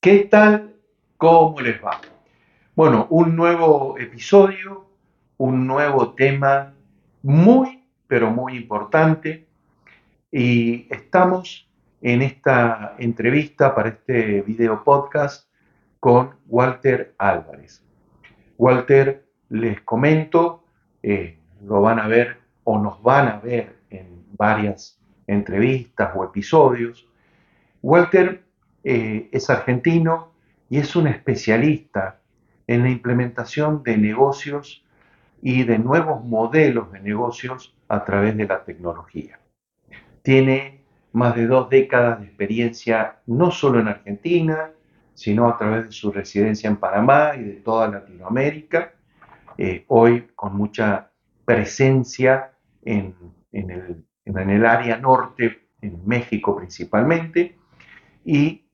¿Qué tal? ¿Cómo les va? Bueno, un nuevo episodio, un nuevo tema muy, pero muy importante. Y estamos en esta entrevista para este video podcast con Walter Álvarez. Walter, les comento, eh, lo van a ver o nos van a ver en varias entrevistas o episodios. Walter eh, es argentino y es un especialista en la implementación de negocios y de nuevos modelos de negocios a través de la tecnología. Tiene más de dos décadas de experiencia no solo en Argentina, sino a través de su residencia en Panamá y de toda Latinoamérica, eh, hoy con mucha presencia en, el, en el área norte, en México principalmente, y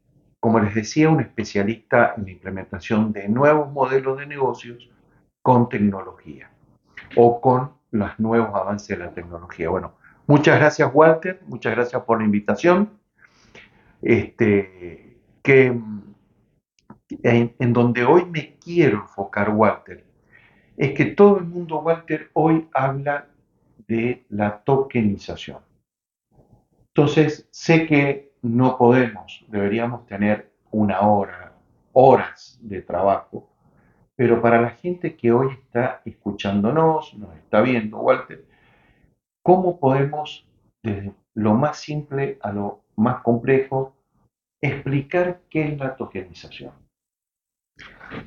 como les decía, un especialista en la implementación de nuevos modelos de negocios con tecnología o con los nuevos avances de la tecnología. Bueno, muchas gracias Walter, muchas gracias por la invitación. Este, que en, en donde hoy me quiero enfocar, Walter, es que todo el mundo, Walter, hoy habla de la tokenización. Entonces, sé que no podemos, deberíamos tener una hora, horas de trabajo, pero para la gente que hoy está escuchándonos, nos está viendo, Walter, ¿cómo podemos, desde lo más simple a lo más complejo, explicar qué es la tokenización?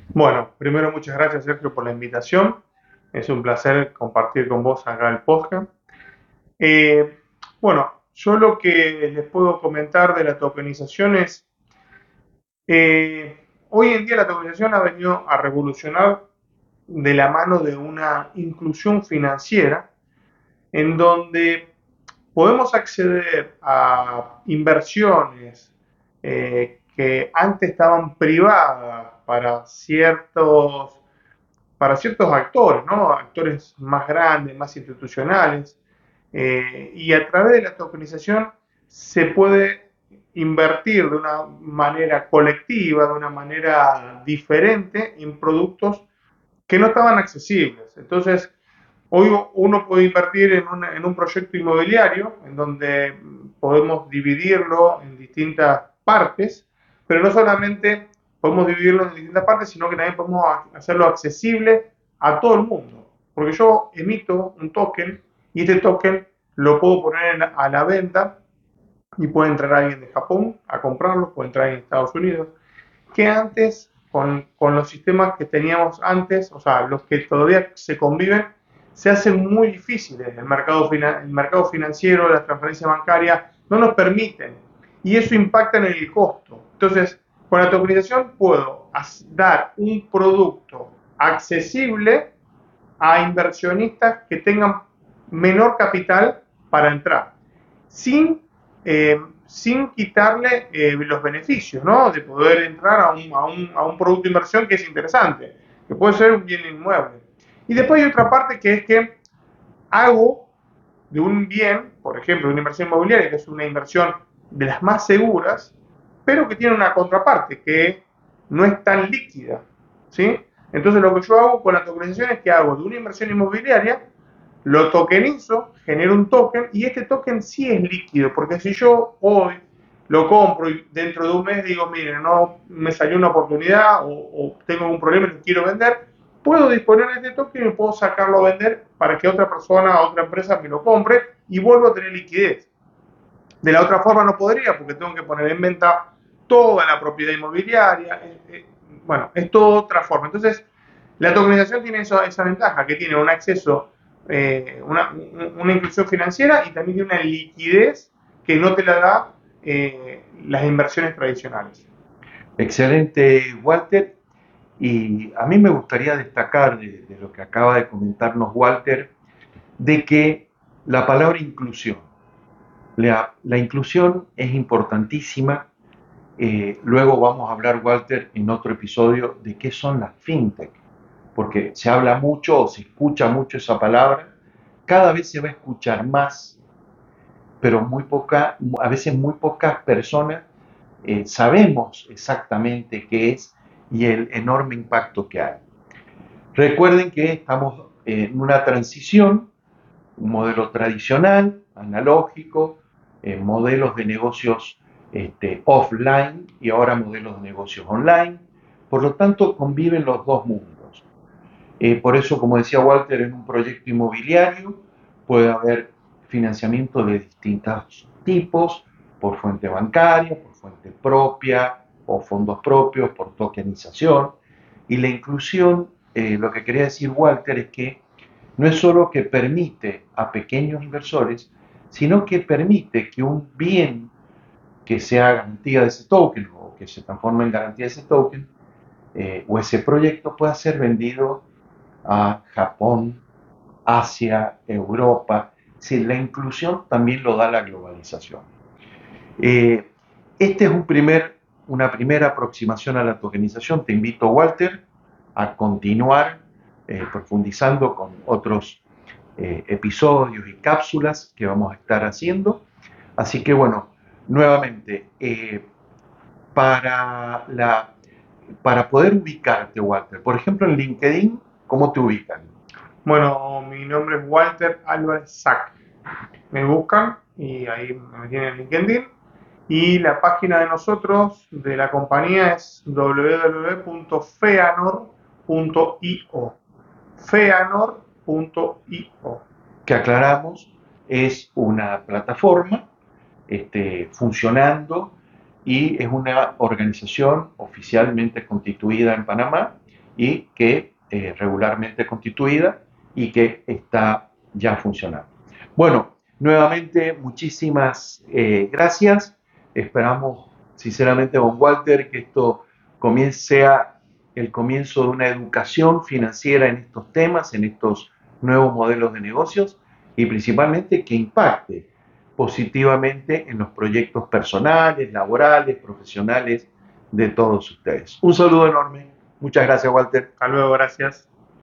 Bueno, primero muchas gracias Sergio por la invitación. Es un placer compartir con vos acá el podcast. Eh, bueno, yo lo que les puedo comentar de la tokenización es, eh, hoy en día la tokenización ha venido a revolucionar de la mano de una inclusión financiera en donde podemos acceder a inversiones eh, que antes estaban privadas para ciertos, para ciertos actores, ¿no? actores más grandes, más institucionales, eh, y a través de la tokenización se puede invertir de una manera colectiva, de una manera diferente en productos que no estaban accesibles. Entonces, hoy uno puede invertir en, en un proyecto inmobiliario en donde podemos dividirlo en distintas partes, pero no solamente podemos dividirlo en distintas partes, sino que también podemos hacerlo accesible a todo el mundo. Porque yo emito un token y este token lo puedo poner a la venta y puede entrar alguien de Japón a comprarlo, puede entrar en Estados Unidos, que antes, con, con, los sistemas que teníamos antes, o sea, los que todavía se conviven, se hacen muy difíciles. El mercado, el mercado financiero, la transferencia bancaria, no nos permiten. Y eso impacta en el costo. Entonces, con la tokenización puedo dar un producto accesible a inversionistas que tengan menor capital para entrar, sin, eh, sin quitarle eh, los beneficios, ¿no? De poder entrar a un, a, un, a un producto de inversión que es interesante, que puede ser un bien inmueble. Y después hay otra parte que es que hago de un bien, por ejemplo, una inversión inmobiliaria, que es una inversión de las más seguras, pero que tiene una contraparte que no es tan líquida, ¿sí? Entonces lo que yo hago con la tokenización es que hago de una inversión inmobiliaria, lo tokenizo, genero un token y este token sí es líquido, porque si yo hoy lo compro y dentro de un mes digo, miren, no me salió una oportunidad o, tengo un problema y quiero vender, puedo disponer de este token y puedo sacarlo a vender para que otra persona, otra empresa me lo compre y vuelvo a tener liquidez. De la otra forma no podría porque tengo que poner en venta toda la propiedad inmobiliaria. bueno, es todo otra forma. Entonces, la tokenización tiene esa ventaja, que tiene un acceso, eh, una, inclusión financiera y también tiene una liquidez que no te la da eh, las inversiones tradicionales. Excelente, Walter. Y a mí me gustaría destacar de, de lo que acaba de comentarnos Walter, de que la palabra inclusión, la, la inclusión es importantísima eh, luego vamos a hablar, Walter, en otro episodio de qué son las fintech, porque se habla mucho o se escucha mucho esa palabra, cada vez se va a escuchar más, pero a veces muy pocas personas eh, sabemos exactamente qué es y el enorme impacto que hay. Recuerden que estamos en una transición, un modelo tradicional, analógico, eh, modelos de negocios este, offline y ahora modelos de negocios online. Por lo tanto, conviven los dos mundos. Eh, por eso, como decía Walter, en un proyecto inmobiliario puede haber financiamiento de distintos tipos, por fuente bancaria, por fuente propia o fondos propios, por tokenización. Y la inclusión, eh, lo que quería decir Walter es que no es solo que permite a pequeños inversores, sino que permite que un bien que sea garantía de ese token o que se transforme en garantía de ese token eh, o ese proyecto pueda ser vendido a Japón, Asia, Europa. Si la inclusión también lo da la globalización. Eh, este es una primera aproximación a la tokenización. Te invito, Walter, a continuar eh, profundizando con otros episodios y cápsulas que vamos a estar haciendo. Así que bueno, nuevamente, eh, para poder ubicarte, Walter, por ejemplo, en LinkedIn, ¿cómo te ubican? Bueno, mi nombre es Walter Álvarez Sack. Me buscan y ahí me tienen en LinkedIn. Y la página de nosotros, de la compañía, es www.feanor.io. Feanor.io. Que aclaramos, es una plataforma este, funcionando y es una organización oficialmente constituida en Panamá y que eh, regularmente constituida y que está ya funcionando. Bueno, nuevamente muchísimas eh, gracias. Esperamos sinceramente con Walter que esto comience, sea el comienzo de una educación financiera en estos temas, en estos nuevos modelos de negocios y principalmente que impacte positivamente en los proyectos personales, laborales, profesionales de todos ustedes. Un saludo enorme. Muchas gracias, Walter. Hasta luego, gracias.